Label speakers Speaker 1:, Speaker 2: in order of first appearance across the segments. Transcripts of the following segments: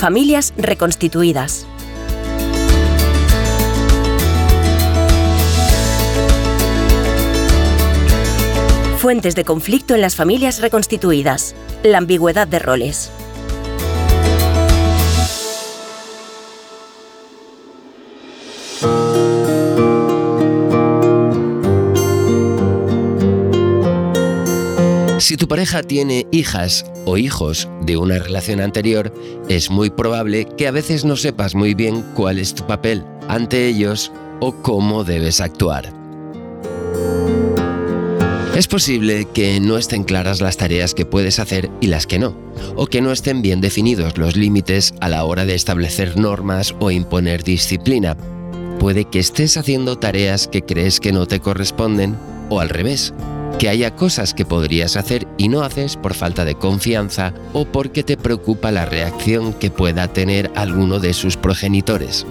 Speaker 1: Familias reconstituidas. Fuentes de conflicto en las familias reconstituidas. La ambigüedad de roles.
Speaker 2: Si tu pareja tiene hijas o hijos de una relación anterior, es muy probable que a veces no sepas muy bien cuál es tu papel ante ellos o cómo debes actuar. Es posible que no estén claras las tareas que puedes hacer y las que no, o que no estén bien definidos los límites a la hora de establecer normas o imponer disciplina. Puede que estés haciendo tareas que crees que no te corresponden, o al revés, que haya cosas que podrías hacer y no haces por falta de confianza o porque te preocupa la reacción que pueda tener alguno de sus progenitores.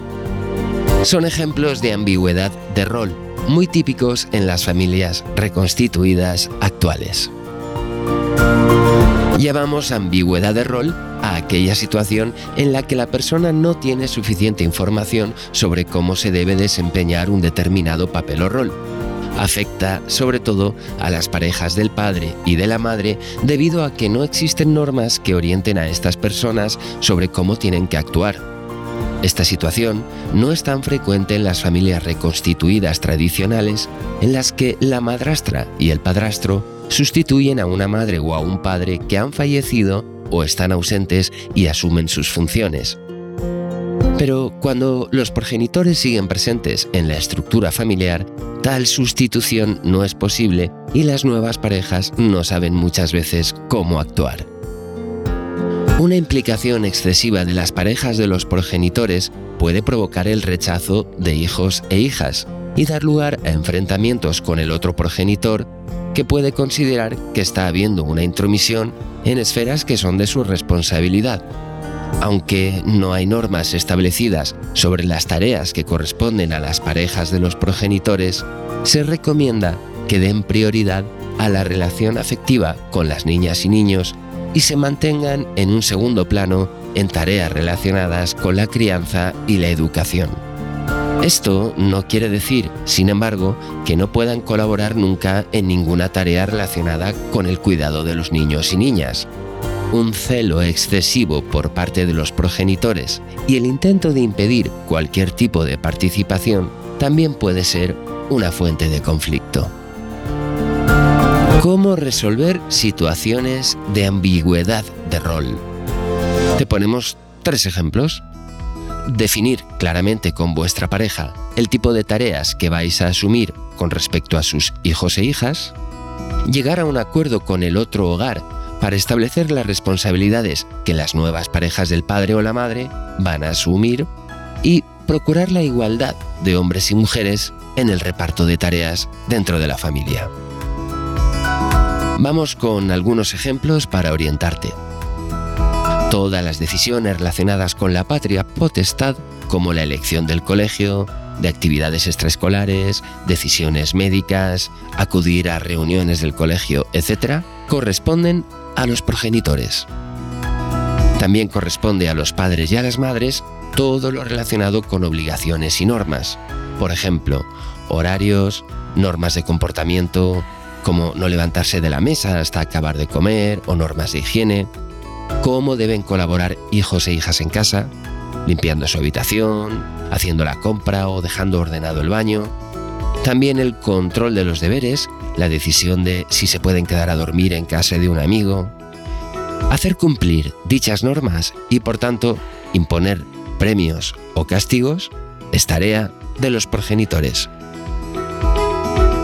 Speaker 2: Son ejemplos de ambigüedad de rol, muy típicos en las familias reconstituidas actuales. Llamamos ambigüedad de rol a aquella situación en la que la persona no tiene suficiente información sobre cómo se debe desempeñar un determinado papel o rol afecta sobre todo a las parejas del padre y de la madre debido a que no existen normas que orienten a estas personas sobre cómo tienen que actuar. Esta situación no es tan frecuente en las familias reconstituidas tradicionales en las que la madrastra y el padrastro sustituyen a una madre o a un padre que han fallecido o están ausentes y asumen sus funciones. Pero cuando los progenitores siguen presentes en la estructura familiar, tal sustitución no es posible y las nuevas parejas no saben muchas veces cómo actuar. Una implicación excesiva de las parejas de los progenitores puede provocar el rechazo de hijos e hijas y dar lugar a enfrentamientos con el otro progenitor que puede considerar que está habiendo una intromisión en esferas que son de su responsabilidad aunque no hay normas establecidas sobre las tareas que corresponden a las parejas de los progenitores, se recomienda que den prioridad a la relación afectiva con las niñas y niños y se mantengan en un segundo plano en tareas relacionadas con la crianza y la educación. Esto no quiere decir, sin embargo, que no puedan colaborar nunca en ninguna tarea relacionada con el cuidado de los niños y niñas un celo excesivo por parte de los progenitores y el intento de impedir cualquier tipo de participación también puede ser una fuente de conflicto. ¿Cómo resolver situaciones de ambigüedad de rol? Te ponemos tres ejemplos. Definir claramente con vuestra pareja el tipo de tareas que vais a asumir con respecto a sus hijos e hijas. Llegar a un acuerdo con el otro hogar para establecer las responsabilidades que las nuevas parejas del padre o la madre van a asumir y procurar la igualdad de hombres y mujeres en el reparto de tareas dentro de la familia. Vamos con algunos ejemplos para orientarte. Todas las decisiones relacionadas con la patria potestad, como la elección del colegio, de actividades extraescolares, decisiones médicas, acudir a reuniones del colegio, etc., corresponden a los progenitores. También corresponde a los padres y a las madres todo lo relacionado con obligaciones y normas. Por ejemplo, horarios, normas de comportamiento, como no levantarse de la mesa hasta acabar de comer o normas de higiene, cómo deben colaborar hijos e hijas en casa, limpiando su habitación, haciendo la compra o dejando ordenado el baño. También el control de los deberes la decisión de si se pueden quedar a dormir en casa de un amigo. Hacer cumplir dichas normas y por tanto imponer premios o castigos es tarea de los progenitores.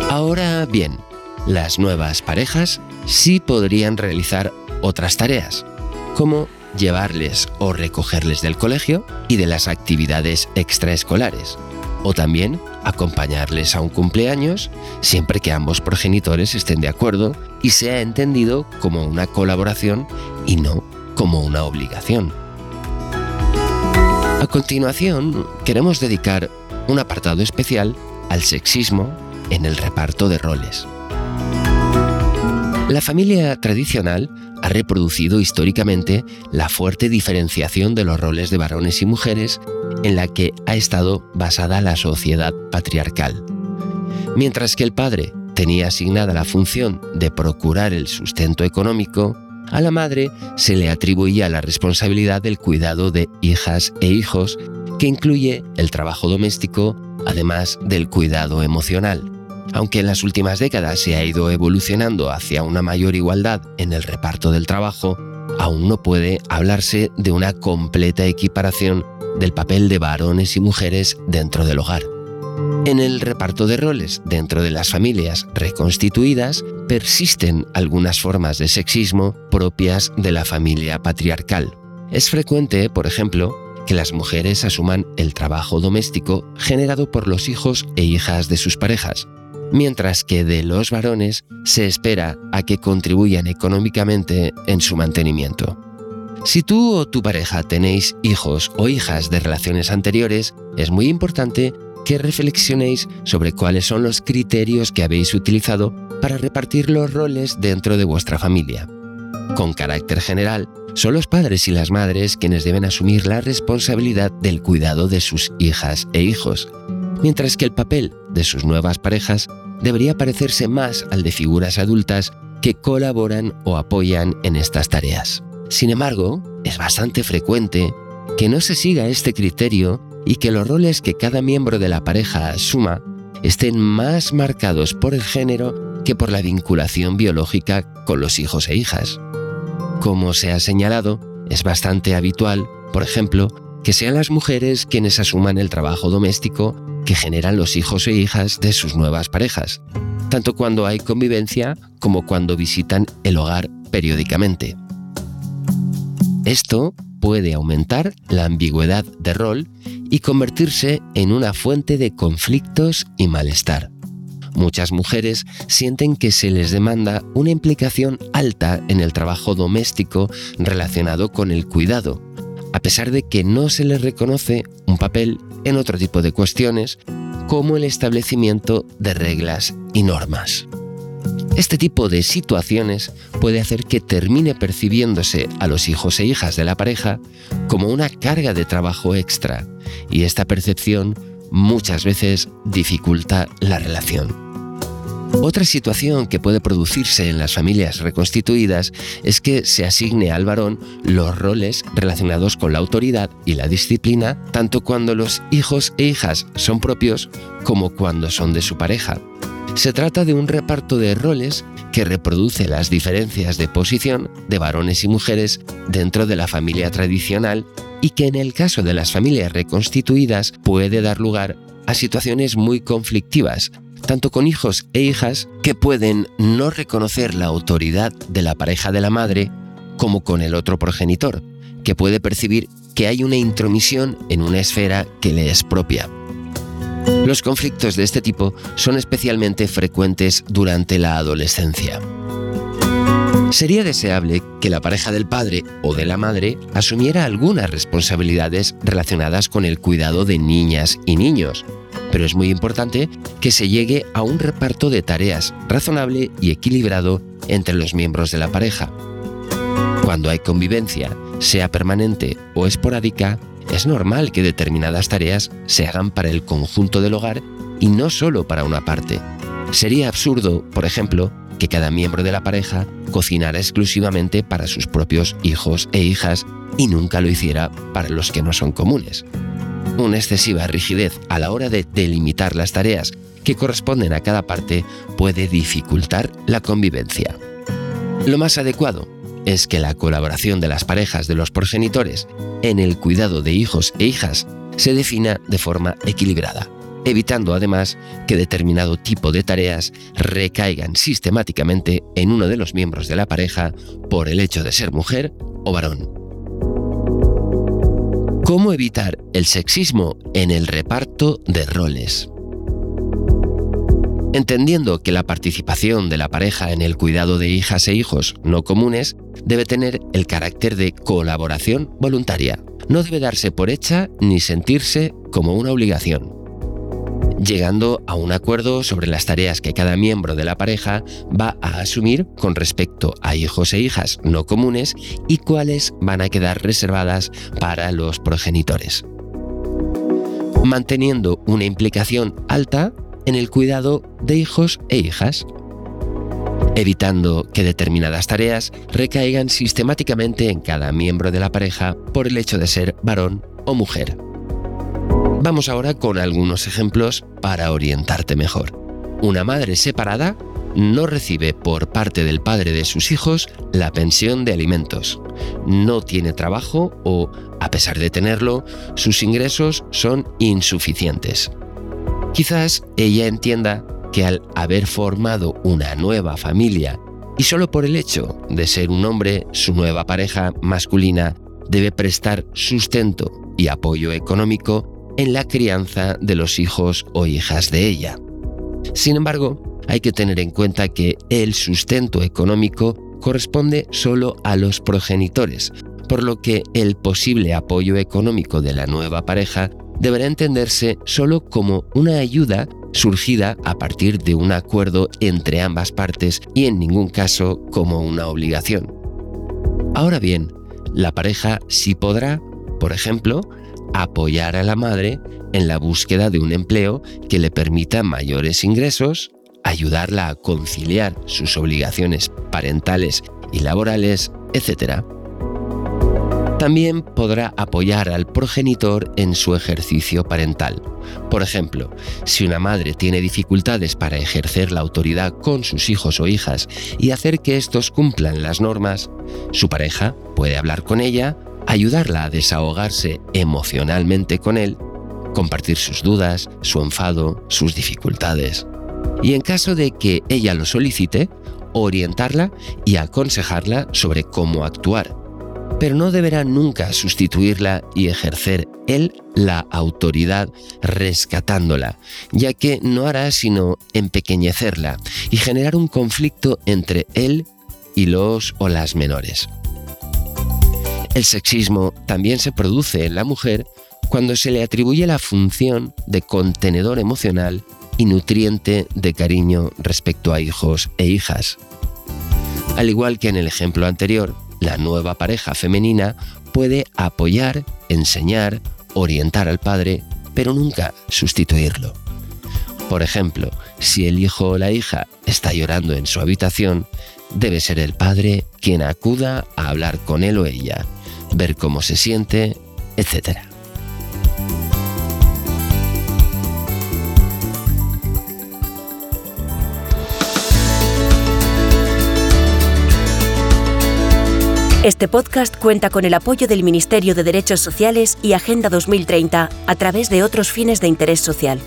Speaker 2: Ahora bien, las nuevas parejas sí podrían realizar otras tareas, como llevarles o recogerles del colegio y de las actividades extraescolares, o también acompañarles a un cumpleaños siempre que ambos progenitores estén de acuerdo y sea entendido como una colaboración y no como una obligación. A continuación, queremos dedicar un apartado especial al sexismo en el reparto de roles. La familia tradicional ha reproducido históricamente la fuerte diferenciación de los roles de varones y mujeres en la que ha estado basada la sociedad patriarcal. Mientras que el padre tenía asignada la función de procurar el sustento económico, a la madre se le atribuía la responsabilidad del cuidado de hijas e hijos, que incluye el trabajo doméstico, además del cuidado emocional. Aunque en las últimas décadas se ha ido evolucionando hacia una mayor igualdad en el reparto del trabajo, aún no puede hablarse de una completa equiparación del papel de varones y mujeres dentro del hogar. En el reparto de roles dentro de las familias reconstituidas persisten algunas formas de sexismo propias de la familia patriarcal. Es frecuente, por ejemplo, que las mujeres asuman el trabajo doméstico generado por los hijos e hijas de sus parejas, mientras que de los varones se espera a que contribuyan económicamente en su mantenimiento. Si tú o tu pareja tenéis hijos o hijas de relaciones anteriores, es muy importante que reflexionéis sobre cuáles son los criterios que habéis utilizado para repartir los roles dentro de vuestra familia. Con carácter general, son los padres y las madres quienes deben asumir la responsabilidad del cuidado de sus hijas e hijos, mientras que el papel de sus nuevas parejas debería parecerse más al de figuras adultas que colaboran o apoyan en estas tareas. Sin embargo, es bastante frecuente que no se siga este criterio y que los roles que cada miembro de la pareja asuma estén más marcados por el género que por la vinculación biológica con los hijos e hijas. Como se ha señalado, es bastante habitual, por ejemplo, que sean las mujeres quienes asuman el trabajo doméstico que generan los hijos e hijas de sus nuevas parejas, tanto cuando hay convivencia como cuando visitan el hogar periódicamente. Esto puede aumentar la ambigüedad de rol y convertirse en una fuente de conflictos y malestar. Muchas mujeres sienten que se les demanda una implicación alta en el trabajo doméstico relacionado con el cuidado, a pesar de que no se les reconoce un papel en otro tipo de cuestiones, como el establecimiento de reglas y normas. Este tipo de situaciones puede hacer que termine percibiéndose a los hijos e hijas de la pareja como una carga de trabajo extra y esta percepción muchas veces dificulta la relación. Otra situación que puede producirse en las familias reconstituidas es que se asigne al varón los roles relacionados con la autoridad y la disciplina, tanto cuando los hijos e hijas son propios como cuando son de su pareja. Se trata de un reparto de roles que reproduce las diferencias de posición de varones y mujeres dentro de la familia tradicional y que en el caso de las familias reconstituidas puede dar lugar a situaciones muy conflictivas, tanto con hijos e hijas que pueden no reconocer la autoridad de la pareja de la madre como con el otro progenitor, que puede percibir que hay una intromisión en una esfera que le es propia. Los conflictos de este tipo son especialmente frecuentes durante la adolescencia. Sería deseable que la pareja del padre o de la madre asumiera algunas responsabilidades relacionadas con el cuidado de niñas y niños, pero es muy importante que se llegue a un reparto de tareas razonable y equilibrado entre los miembros de la pareja. Cuando hay convivencia, sea permanente o esporádica, es normal que determinadas tareas se hagan para el conjunto del hogar y no solo para una parte. Sería absurdo, por ejemplo, que cada miembro de la pareja cocinara exclusivamente para sus propios hijos e hijas y nunca lo hiciera para los que no son comunes. Una excesiva rigidez a la hora de delimitar las tareas que corresponden a cada parte puede dificultar la convivencia. Lo más adecuado es que la colaboración de las parejas de los progenitores en el cuidado de hijos e hijas se defina de forma equilibrada, evitando además que determinado tipo de tareas recaigan sistemáticamente en uno de los miembros de la pareja por el hecho de ser mujer o varón. ¿Cómo evitar el sexismo en el reparto de roles? Entendiendo que la participación de la pareja en el cuidado de hijas e hijos no comunes debe tener el carácter de colaboración voluntaria. No debe darse por hecha ni sentirse como una obligación. llegando a un acuerdo sobre las tareas que cada miembro de la pareja va a asumir con respecto a hijos e hijas no comunes y cuáles van a quedar reservadas para los progenitores. Manteniendo una implicación alta en el cuidado de hijos e hijas, evitando que determinadas tareas recaigan sistemáticamente en cada miembro de la pareja por el hecho de ser varón o mujer. Vamos ahora con algunos ejemplos para orientarte mejor. Una madre separada no recibe por parte del padre de sus hijos la pensión de alimentos. No tiene trabajo o, a pesar de tenerlo, sus ingresos son insuficientes. Quizás ella entienda que al haber formado una nueva familia y solo por el hecho de ser un hombre, su nueva pareja masculina debe prestar sustento y apoyo económico en la crianza de los hijos o hijas de ella. Sin embargo, hay que tener en cuenta que el sustento económico corresponde solo a los progenitores, por lo que el posible apoyo económico de la nueva pareja deberá entenderse solo como una ayuda surgida a partir de un acuerdo entre ambas partes y en ningún caso como una obligación. Ahora bien, la pareja sí podrá, por ejemplo, apoyar a la madre en la búsqueda de un empleo que le permita mayores ingresos, ayudarla a conciliar sus obligaciones parentales y laborales, etc. También podrá apoyar al progenitor en su ejercicio parental. Por ejemplo, si una madre tiene dificultades para ejercer la autoridad con sus hijos o hijas y hacer que estos cumplan las normas, su pareja puede hablar con ella ayudarla a desahogarse emocionalmente con él, compartir sus dudas, su enfado, sus dificultades. Y en caso de que ella lo solicite, orientarla y aconsejarla sobre cómo actuar. Pero no deberá nunca sustituirla y ejercer él la autoridad rescatándola, ya que no hará sino empequeñecerla y generar un conflicto entre él y los o las menores. El sexismo también se produce en la mujer cuando se le atribuye la función de contenedor emocional y nutriente de cariño respecto a hijos e hijas. Al igual que en el ejemplo anterior, la nueva pareja femenina puede apoyar, enseñar, orientar al padre, pero nunca sustituirlo. Por ejemplo, si el hijo o la hija está llorando en su habitación, debe ser el padre quien acuda a hablar con él o ella ver cómo se siente, etc.
Speaker 1: Este podcast cuenta con el apoyo del Ministerio de Derechos Sociales y Agenda 2030 a través de otros fines de interés social.